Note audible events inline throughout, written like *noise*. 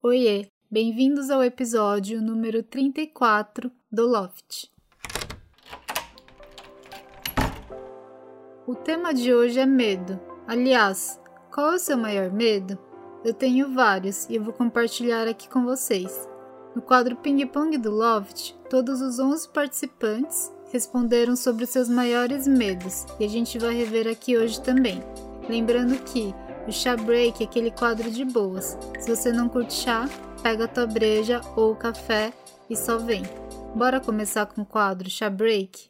Oiê, bem-vindos ao episódio número 34 do Loft. O tema de hoje é medo. Aliás, qual é o seu maior medo? Eu tenho vários e eu vou compartilhar aqui com vocês. No quadro Ping Pong do Loft, todos os 11 participantes responderam sobre os seus maiores medos e a gente vai rever aqui hoje também. Lembrando que o chá break é aquele quadro de boas. Se você não curte chá, pega a tua breja ou café e só vem. Bora começar com o quadro chá break?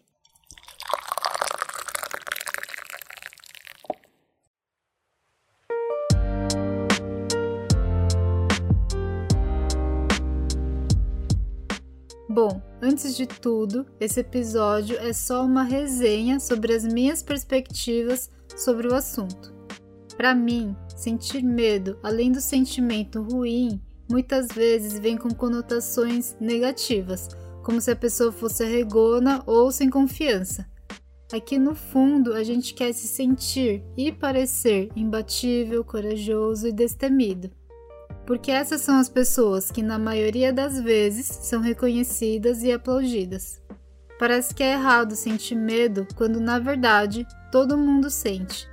Bom, antes de tudo, esse episódio é só uma resenha sobre as minhas perspectivas sobre o assunto. Para mim, sentir medo, além do sentimento ruim, muitas vezes vem com conotações negativas, como se a pessoa fosse arregona ou sem confiança. Aqui no fundo, a gente quer se sentir e parecer imbatível, corajoso e destemido. Porque essas são as pessoas que, na maioria das vezes, são reconhecidas e aplaudidas. Parece que é errado sentir medo quando, na verdade, todo mundo sente.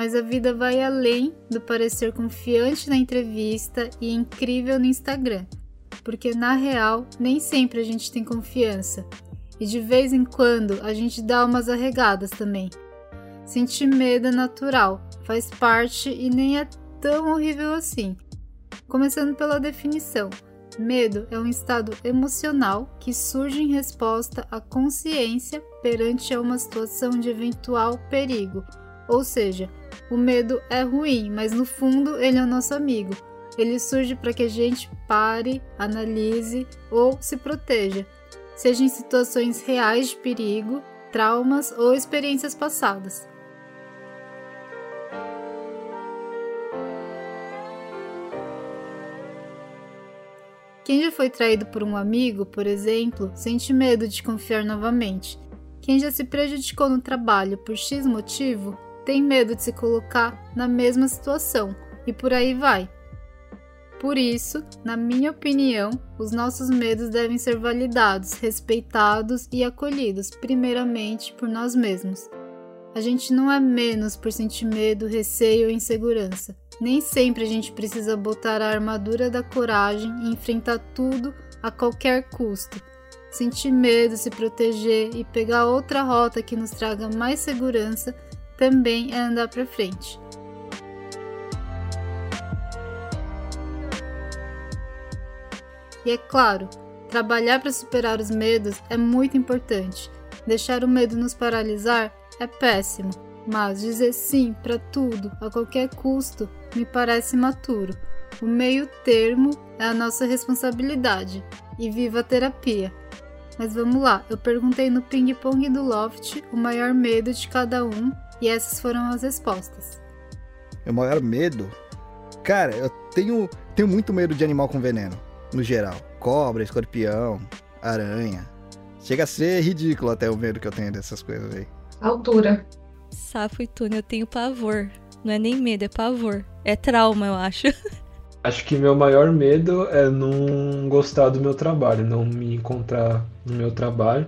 Mas a vida vai além do parecer confiante na entrevista e incrível no Instagram, porque na real nem sempre a gente tem confiança e de vez em quando a gente dá umas arregadas também. Sentir medo é natural, faz parte e nem é tão horrível assim. Começando pela definição. Medo é um estado emocional que surge em resposta à consciência perante uma situação de eventual perigo, ou seja, o medo é ruim, mas no fundo ele é o nosso amigo. Ele surge para que a gente pare, analise ou se proteja, seja em situações reais de perigo, traumas ou experiências passadas. Quem já foi traído por um amigo, por exemplo, sente medo de confiar novamente. Quem já se prejudicou no trabalho por X motivo tem medo de se colocar na mesma situação e por aí vai. Por isso, na minha opinião, os nossos medos devem ser validados, respeitados e acolhidos, primeiramente por nós mesmos. A gente não é menos por sentir medo, receio ou insegurança. Nem sempre a gente precisa botar a armadura da coragem e enfrentar tudo a qualquer custo. Sentir medo, se proteger e pegar outra rota que nos traga mais segurança também é andar para frente. E é claro, trabalhar para superar os medos é muito importante. Deixar o medo nos paralisar é péssimo, mas dizer sim para tudo a qualquer custo me parece maturo. O meio termo é a nossa responsabilidade. E viva a terapia! Mas vamos lá, eu perguntei no ping-pong do Loft o maior medo de cada um e essas foram as respostas. Meu maior medo? Cara, eu tenho, tenho muito medo de animal com veneno, no geral. Cobra, escorpião, aranha. Chega a ser ridículo até o medo que eu tenho dessas coisas aí. Altura. Safo e túnel, eu tenho pavor. Não é nem medo, é pavor. É trauma, eu acho. *laughs* Acho que meu maior medo é não gostar do meu trabalho, não me encontrar no meu trabalho.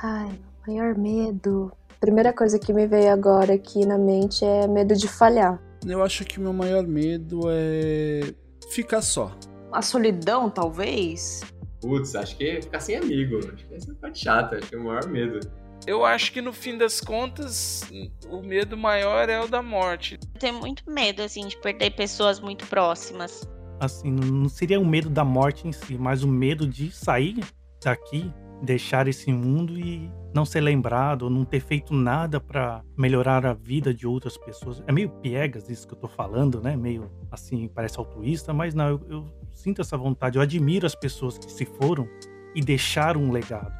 Ai, maior medo. Primeira coisa que me veio agora aqui na mente é medo de falhar. Eu acho que o meu maior medo é ficar só. A solidão, talvez? Putz, acho que é ficar sem amigo. Acho que essa é parte chata, acho que é o maior medo. Eu acho que no fim das contas, o medo maior é o da morte. Eu tenho muito medo, assim, de perder pessoas muito próximas. Assim, não seria o medo da morte em si, mas o medo de sair daqui deixar esse mundo e não ser lembrado, ou não ter feito nada para melhorar a vida de outras pessoas. É meio piegas isso que eu tô falando, né? Meio assim, parece altruísta, mas não, eu, eu sinto essa vontade, eu admiro as pessoas que se foram e deixaram um legado.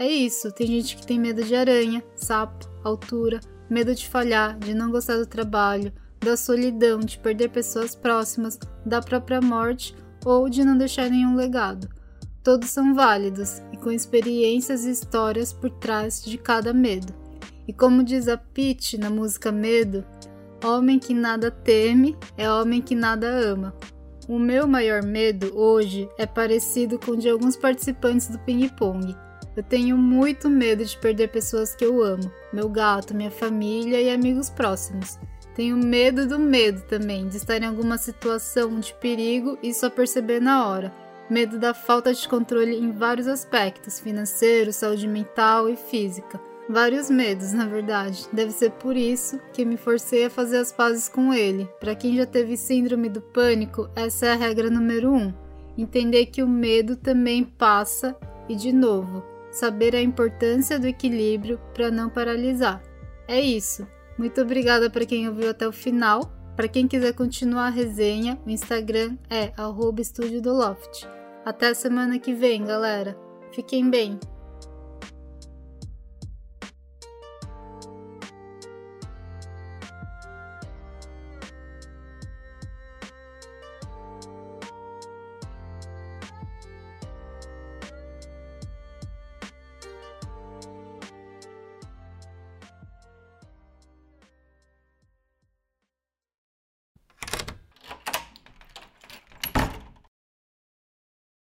É isso, tem gente que tem medo de aranha, sapo, altura, medo de falhar, de não gostar do trabalho, da solidão, de perder pessoas próximas, da própria morte ou de não deixar nenhum legado. Todos são válidos e com experiências e histórias por trás de cada medo. E como diz a Pete na música Medo, homem que nada teme é homem que nada ama. O meu maior medo hoje é parecido com o de alguns participantes do ping-pong. Eu tenho muito medo de perder pessoas que eu amo, meu gato, minha família e amigos próximos. Tenho medo do medo também, de estar em alguma situação de perigo e só perceber na hora. Medo da falta de controle em vários aspectos, financeiro, saúde mental e física. Vários medos, na verdade. Deve ser por isso que me forcei a fazer as pazes com ele. Para quem já teve síndrome do pânico, essa é a regra número um. Entender que o medo também passa e, de novo, saber a importância do equilíbrio para não paralisar. É isso. Muito obrigada para quem ouviu até o final. Para quem quiser continuar a resenha, o Instagram é @estúdio do Loft. Até semana que vem, galera. Fiquem bem.